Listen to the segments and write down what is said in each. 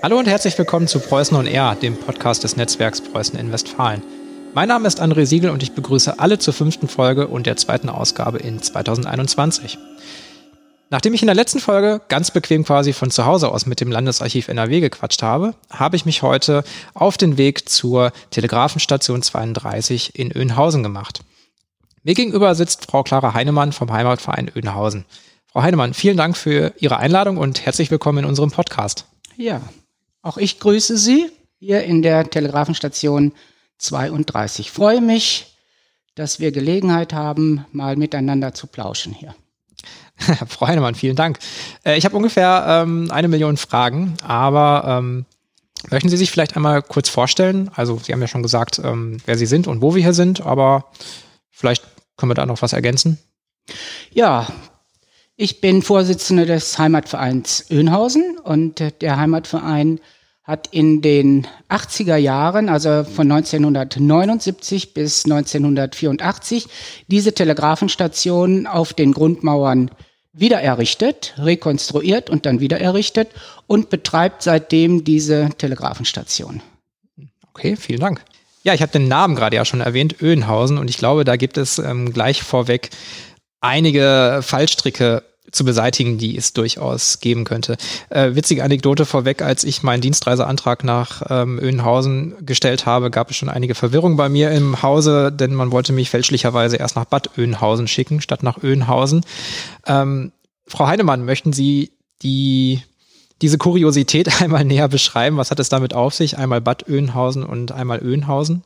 Hallo und herzlich willkommen zu Preußen und R, dem Podcast des Netzwerks Preußen in Westfalen. Mein Name ist André Siegel und ich begrüße alle zur fünften Folge und der zweiten Ausgabe in 2021. Nachdem ich in der letzten Folge ganz bequem quasi von zu Hause aus mit dem Landesarchiv NRW gequatscht habe, habe ich mich heute auf den Weg zur Telegrafenstation 32 in Öhnhausen gemacht. Mir gegenüber sitzt Frau Clara Heinemann vom Heimatverein Öhnhausen. Frau Heinemann, vielen Dank für Ihre Einladung und herzlich willkommen in unserem Podcast. Ja, auch ich grüße Sie hier in der Telegrafenstation 32. Ich freue mich, dass wir Gelegenheit haben, mal miteinander zu plauschen hier. Frau Heinemann, vielen Dank. Äh, ich habe ungefähr ähm, eine Million Fragen, aber ähm, möchten Sie sich vielleicht einmal kurz vorstellen? Also Sie haben ja schon gesagt, ähm, wer Sie sind und wo wir hier sind, aber vielleicht können wir da noch was ergänzen. Ja, ich bin Vorsitzende des Heimatvereins Önhausen und der Heimatverein hat in den 80er Jahren, also von 1979 bis 1984, diese Telegrafenstation auf den Grundmauern wiedererrichtet, rekonstruiert und dann wiedererrichtet und betreibt seitdem diese Telegrafenstation. Okay, vielen Dank. Ja, ich habe den Namen gerade ja schon erwähnt, Öhnhausen, und ich glaube, da gibt es ähm, gleich vorweg einige Fallstricke zu beseitigen, die es durchaus geben könnte. Äh, witzige Anekdote vorweg, als ich meinen Dienstreiseantrag nach ähm, Öhnhausen gestellt habe, gab es schon einige Verwirrung bei mir im Hause, denn man wollte mich fälschlicherweise erst nach Bad Oeynhausen schicken, statt nach Öhnhausen. Ähm, Frau Heinemann, möchten Sie die, diese Kuriosität einmal näher beschreiben? Was hat es damit auf sich? Einmal Bad Oeynhausen und einmal Öhnhausen?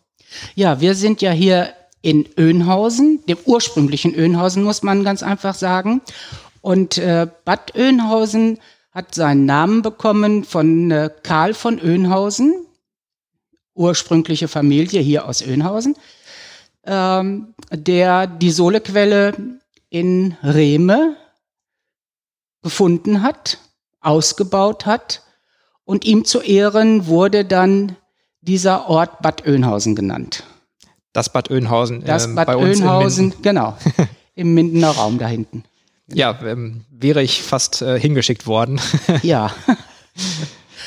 Ja, wir sind ja hier in Öhnhausen, dem ursprünglichen Öhnhausen, muss man ganz einfach sagen. Und äh, Bad Oeynhausen hat seinen Namen bekommen von äh, Karl von Oeynhausen, ursprüngliche Familie hier aus Oeynhausen, ähm, der die Sohlequelle in Rehme gefunden hat, ausgebaut hat und ihm zu Ehren wurde dann dieser Ort Bad Oeynhausen genannt. Das Bad Oeynhausen. Das äh, Bad bei Oeynhausen, genau. Im Mindener Raum da hinten. Ja, ähm, wäre ich fast äh, hingeschickt worden. ja.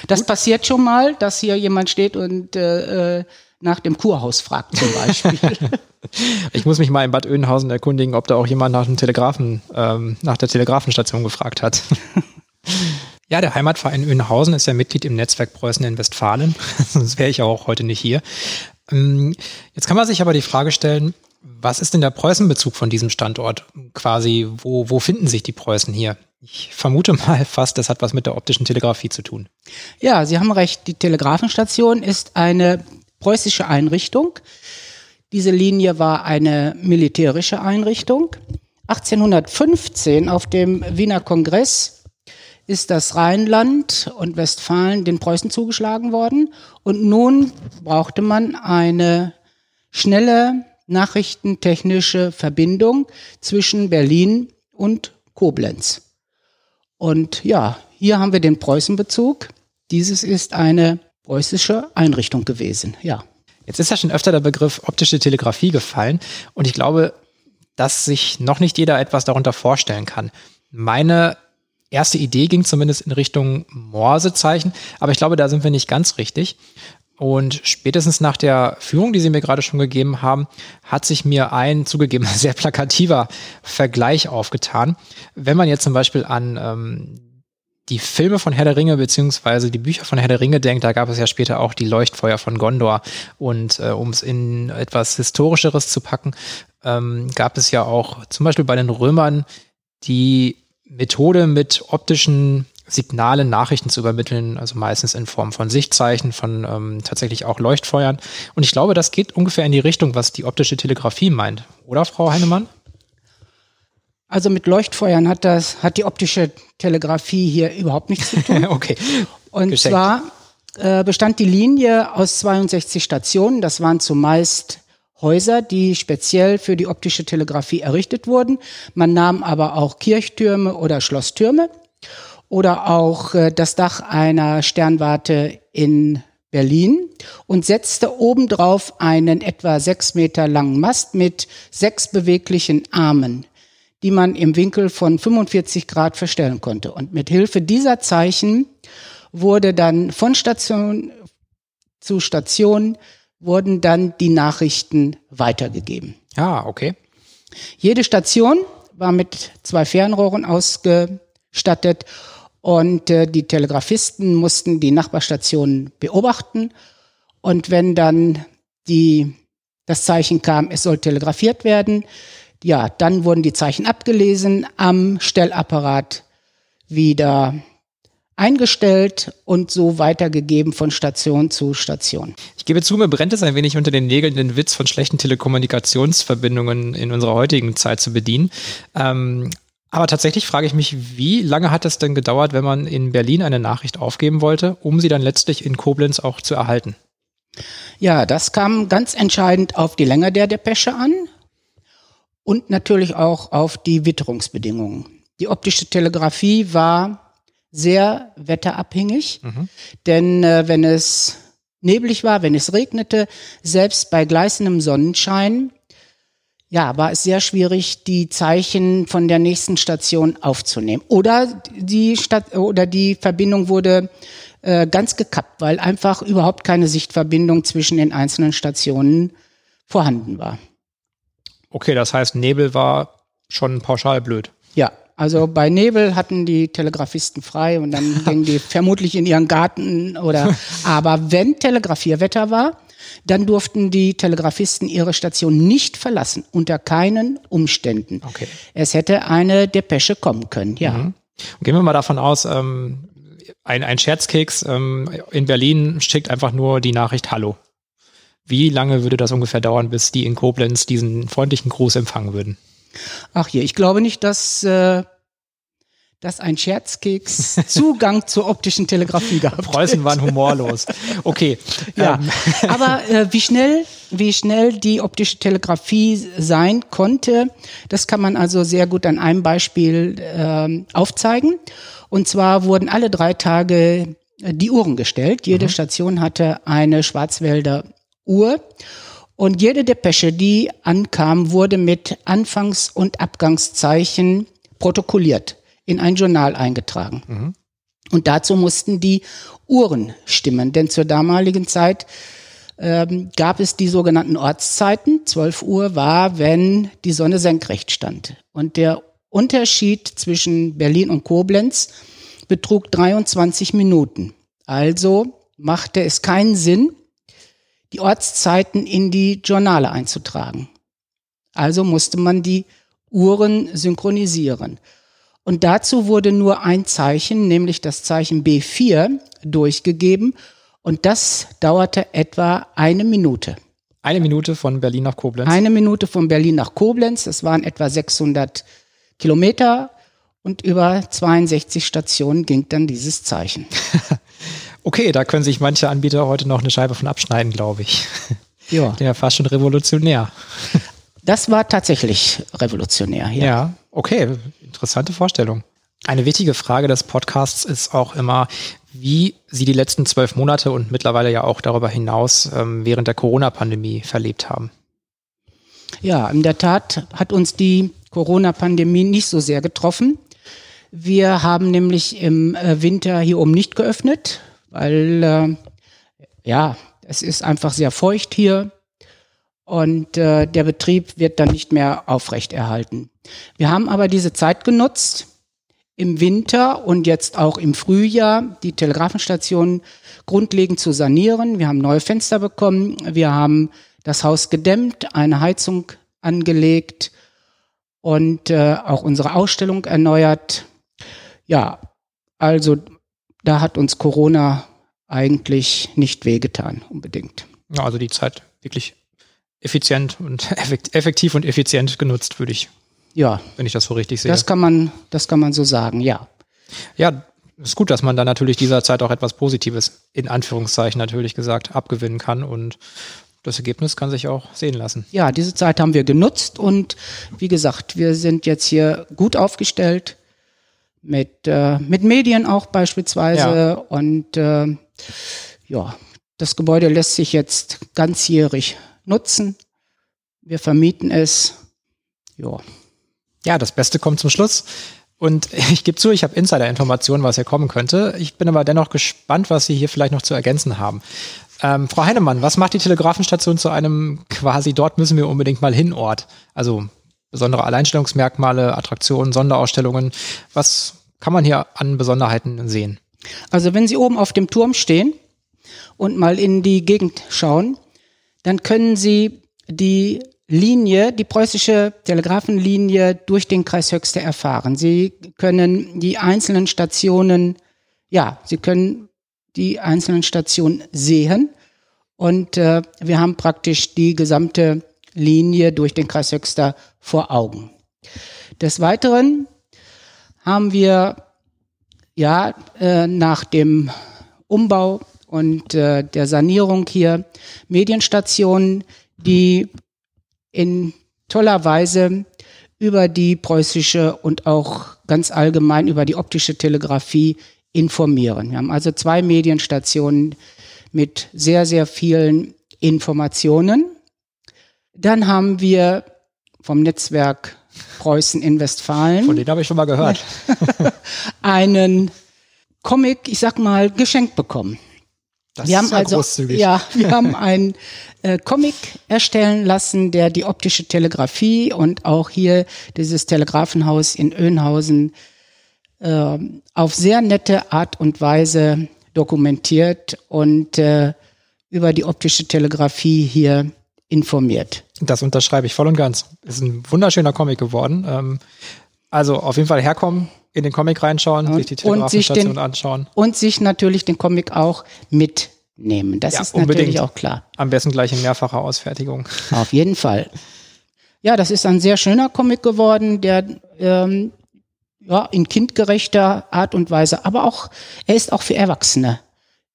Das Gut. passiert schon mal, dass hier jemand steht und äh, äh nach dem Kurhaus fragt zum Beispiel. ich muss mich mal in Bad Oeynhausen erkundigen, ob da auch jemand nach dem Telegrafen, ähm, nach der Telegrafenstation gefragt hat. Ja, der Heimatverein Oeynhausen ist ja Mitglied im Netzwerk Preußen in Westfalen. Sonst wäre ich auch heute nicht hier. Ähm, jetzt kann man sich aber die Frage stellen, was ist denn der Preußenbezug von diesem Standort? Quasi, wo, wo finden sich die Preußen hier? Ich vermute mal fast, das hat was mit der optischen Telegrafie zu tun. Ja, Sie haben recht. Die Telegrafenstation ist eine preußische Einrichtung. Diese Linie war eine militärische Einrichtung. 1815 auf dem Wiener Kongress ist das Rheinland und Westfalen den Preußen zugeschlagen worden. Und nun brauchte man eine schnelle nachrichtentechnische Verbindung zwischen Berlin und Koblenz. Und ja, hier haben wir den Preußenbezug. Dieses ist eine preußische Einrichtung gewesen, ja. Jetzt ist ja schon öfter der Begriff optische Telegrafie gefallen und ich glaube, dass sich noch nicht jeder etwas darunter vorstellen kann. Meine erste Idee ging zumindest in Richtung Morsezeichen, aber ich glaube, da sind wir nicht ganz richtig. Und spätestens nach der Führung, die Sie mir gerade schon gegeben haben, hat sich mir ein zugegeben sehr plakativer Vergleich aufgetan. Wenn man jetzt zum Beispiel an ähm, die Filme von Herr der Ringe beziehungsweise die Bücher von Herr der Ringe denkt, da gab es ja später auch die Leuchtfeuer von Gondor. Und äh, um es in etwas Historischeres zu packen, ähm, gab es ja auch zum Beispiel bei den Römern die Methode mit optischen Signale, Nachrichten zu übermitteln, also meistens in Form von Sichtzeichen, von ähm, tatsächlich auch Leuchtfeuern. Und ich glaube, das geht ungefähr in die Richtung, was die optische Telegrafie meint, oder Frau Heinemann? Also mit Leuchtfeuern hat das, hat die optische Telegrafie hier überhaupt nichts zu tun. okay. Und Geschenkt. zwar äh, bestand die Linie aus 62 Stationen. Das waren zumeist Häuser, die speziell für die optische Telegrafie errichtet wurden. Man nahm aber auch Kirchtürme oder Schlosstürme oder auch äh, das Dach einer Sternwarte in Berlin und setzte obendrauf einen etwa sechs Meter langen Mast mit sechs beweglichen Armen, die man im Winkel von 45 Grad verstellen konnte. Und mit Hilfe dieser Zeichen wurde dann von Station zu Station wurden dann die Nachrichten weitergegeben. Ja, okay. Jede Station war mit zwei Fernrohren ausgestattet und äh, die Telegrafisten mussten die Nachbarstationen beobachten und wenn dann die, das Zeichen kam, es soll telegrafiert werden, ja, dann wurden die Zeichen abgelesen, am Stellapparat wieder eingestellt und so weitergegeben von Station zu Station. Ich gebe zu, mir brennt es ein wenig unter den Nägeln, den Witz von schlechten Telekommunikationsverbindungen in unserer heutigen Zeit zu bedienen. Ähm, aber tatsächlich frage ich mich, wie lange hat es denn gedauert, wenn man in Berlin eine Nachricht aufgeben wollte, um sie dann letztlich in Koblenz auch zu erhalten? Ja, das kam ganz entscheidend auf die Länge der Depesche an und natürlich auch auf die Witterungsbedingungen. Die optische Telegrafie war sehr wetterabhängig, mhm. denn äh, wenn es neblig war, wenn es regnete, selbst bei gleißendem Sonnenschein, ja, war es sehr schwierig, die Zeichen von der nächsten Station aufzunehmen. Oder die Stadt oder die Verbindung wurde äh, ganz gekappt, weil einfach überhaupt keine Sichtverbindung zwischen den einzelnen Stationen vorhanden war. Okay, das heißt, Nebel war schon pauschal blöd. Ja, also bei Nebel hatten die Telegrafisten frei und dann gingen die vermutlich in ihren Garten oder, aber wenn Telegrafierwetter war, dann durften die Telegrafisten ihre Station nicht verlassen, unter keinen Umständen. Okay. Es hätte eine Depesche kommen können, ja. Mhm. Gehen wir mal davon aus, ähm, ein, ein Scherzkeks ähm, in Berlin schickt einfach nur die Nachricht Hallo. Wie lange würde das ungefähr dauern, bis die in Koblenz diesen freundlichen Gruß empfangen würden? Ach hier, ich glaube nicht, dass, äh, dass ein Scherzkeks Zugang zur optischen Telegrafie gehabt Preußen waren humorlos. Okay. Ja, ähm. aber äh, wie schnell, wie schnell die optische Telegrafie sein konnte, das kann man also sehr gut an einem Beispiel äh, aufzeigen. Und zwar wurden alle drei Tage äh, die Uhren gestellt. Jede mhm. Station hatte eine Schwarzwälder Uhr und jede Depesche, die ankam, wurde mit Anfangs- und Abgangszeichen protokolliert, in ein Journal eingetragen. Mhm. Und dazu mussten die Uhren stimmen, denn zur damaligen Zeit ähm, gab es die sogenannten Ortszeiten. 12 Uhr war, wenn die Sonne senkrecht stand. Und der Unterschied zwischen Berlin und Koblenz betrug 23 Minuten. Also machte es keinen Sinn, die Ortszeiten in die Journale einzutragen. Also musste man die Uhren synchronisieren. Und dazu wurde nur ein Zeichen, nämlich das Zeichen B4, durchgegeben. Und das dauerte etwa eine Minute. Eine Minute von Berlin nach Koblenz? Eine Minute von Berlin nach Koblenz. Das waren etwa 600 Kilometer. Und über 62 Stationen ging dann dieses Zeichen. Okay, da können sich manche Anbieter heute noch eine Scheibe von abschneiden, glaube ich. Ja. Der fast schon revolutionär. Das war tatsächlich revolutionär, ja. Ja, okay, interessante Vorstellung. Eine wichtige Frage des Podcasts ist auch immer, wie Sie die letzten zwölf Monate und mittlerweile ja auch darüber hinaus ähm, während der Corona-Pandemie verlebt haben. Ja, in der Tat hat uns die Corona-Pandemie nicht so sehr getroffen. Wir haben nämlich im äh, Winter hier oben nicht geöffnet, weil äh, ja, es ist einfach sehr feucht hier und äh, der Betrieb wird dann nicht mehr aufrechterhalten. Wir haben aber diese Zeit genutzt, im Winter und jetzt auch im Frühjahr die Telegrafenstation grundlegend zu sanieren. Wir haben neue Fenster bekommen, wir haben das Haus gedämmt, eine Heizung angelegt und äh, auch unsere Ausstellung erneuert. Ja, also da hat uns Corona eigentlich nicht wehgetan, unbedingt. Ja, also die Zeit wirklich effizient und effektiv und effizient genutzt, würde ich. Ja. Wenn ich das so richtig sehe. Das kann man, das kann man so sagen, ja. Ja, ist gut, dass man dann natürlich dieser Zeit auch etwas Positives, in Anführungszeichen natürlich gesagt, abgewinnen kann und das Ergebnis kann sich auch sehen lassen. Ja, diese Zeit haben wir genutzt und wie gesagt, wir sind jetzt hier gut aufgestellt mit, äh, mit Medien auch beispielsweise. Ja. Und äh, ja, das Gebäude lässt sich jetzt ganzjährig nutzen. Wir vermieten es. Ja. Ja, das Beste kommt zum Schluss. Und ich gebe zu, ich habe Insider-Informationen, was hier kommen könnte. Ich bin aber dennoch gespannt, was Sie hier vielleicht noch zu ergänzen haben. Ähm, Frau Heinemann, was macht die Telegrafenstation zu einem quasi dort müssen wir unbedingt mal hin Ort? Also besondere Alleinstellungsmerkmale, Attraktionen, Sonderausstellungen. Was kann man hier an Besonderheiten sehen? Also wenn Sie oben auf dem Turm stehen und mal in die Gegend schauen, dann können Sie die Linie, die preußische Telegrafenlinie durch den Kreis Höxter erfahren. Sie können die einzelnen Stationen, ja, Sie können die einzelnen Stationen sehen und äh, wir haben praktisch die gesamte Linie durch den Kreis Höxter vor Augen. Des Weiteren haben wir ja äh, nach dem Umbau und äh, der Sanierung hier Medienstationen, die in toller Weise über die preußische und auch ganz allgemein über die optische Telegrafie informieren. Wir haben also zwei Medienstationen mit sehr, sehr vielen Informationen. Dann haben wir vom Netzwerk Preußen in Westfalen. Von denen habe ich schon mal gehört. einen Comic, ich sag mal, geschenkt bekommen. Das wir haben ist ja also, großzügig. ja, wir haben einen äh, Comic erstellen lassen, der die optische Telegrafie und auch hier dieses Telegrafenhaus in Önhausen äh, auf sehr nette Art und Weise dokumentiert und äh, über die optische Telegrafie hier informiert. Das unterschreibe ich voll und ganz. Ist ein wunderschöner Comic geworden. Ähm, also auf jeden Fall herkommen, in den Comic reinschauen, Ja. sich die Und Telegrafenstation den- anschauen. Und sich natürlich den Comic auch mitnehmen. Das Ja, ist natürlich unbedingt. auch klar. Am besten gleich in mehrfacher Ausfertigung. Auf jeden Fall. Ja, das ist ein sehr schöner Comic geworden, der ähm, ja, in kindgerechter Art und Weise, aber auch, er ist auch für Erwachsene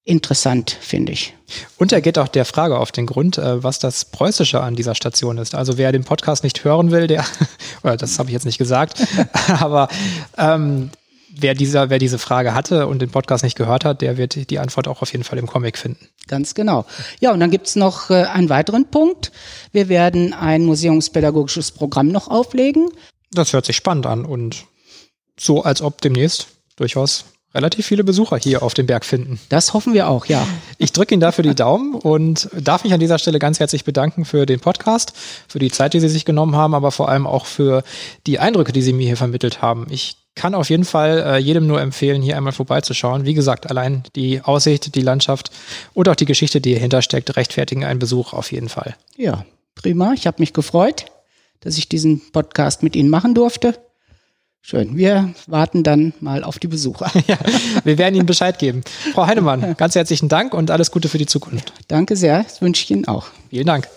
interessant, finde ich. Und er geht auch der Frage auf den Grund, äh, was das Preußische an dieser Station ist. Also wer den Podcast nicht hören will, der, oder das habe ich jetzt nicht gesagt, aber ähm, wer, dieser, wer diese Frage hatte und den Podcast nicht gehört hat, der wird die Antwort auch auf jeden Fall im Comic finden. Ganz genau. Ja, und dann gibt's noch äh, einen weiteren Punkt. Wir werden ein museumspädagogisches Programm noch auflegen. Das hört sich spannend an und so, als ob demnächst durchaus relativ viele Besucher hier auf dem Berg finden. Das hoffen wir auch, ja. Ich drücke Ihnen dafür die Daumen und darf mich an dieser Stelle ganz herzlich bedanken für den Podcast, für die Zeit, die Sie sich genommen haben, aber vor allem auch für die Eindrücke, die Sie mir hier vermittelt haben. Ich kann auf jeden Fall äh, jedem nur empfehlen, hier einmal vorbeizuschauen. Wie gesagt, allein die Aussicht, die Landschaft und auch die Geschichte, die hierhinter steckt, rechtfertigen einen Besuch auf jeden Fall. Ja, prima. Ich habe mich gefreut, dass ich diesen Podcast mit Ihnen machen durfte. Schön. Wir warten dann mal auf die Besucher. Ja, wir werden Ihnen Bescheid geben. Frau Heinemann, ganz herzlichen Dank und alles Gute für die Zukunft. Danke sehr. Das wünsche ich Ihnen auch. Vielen Dank.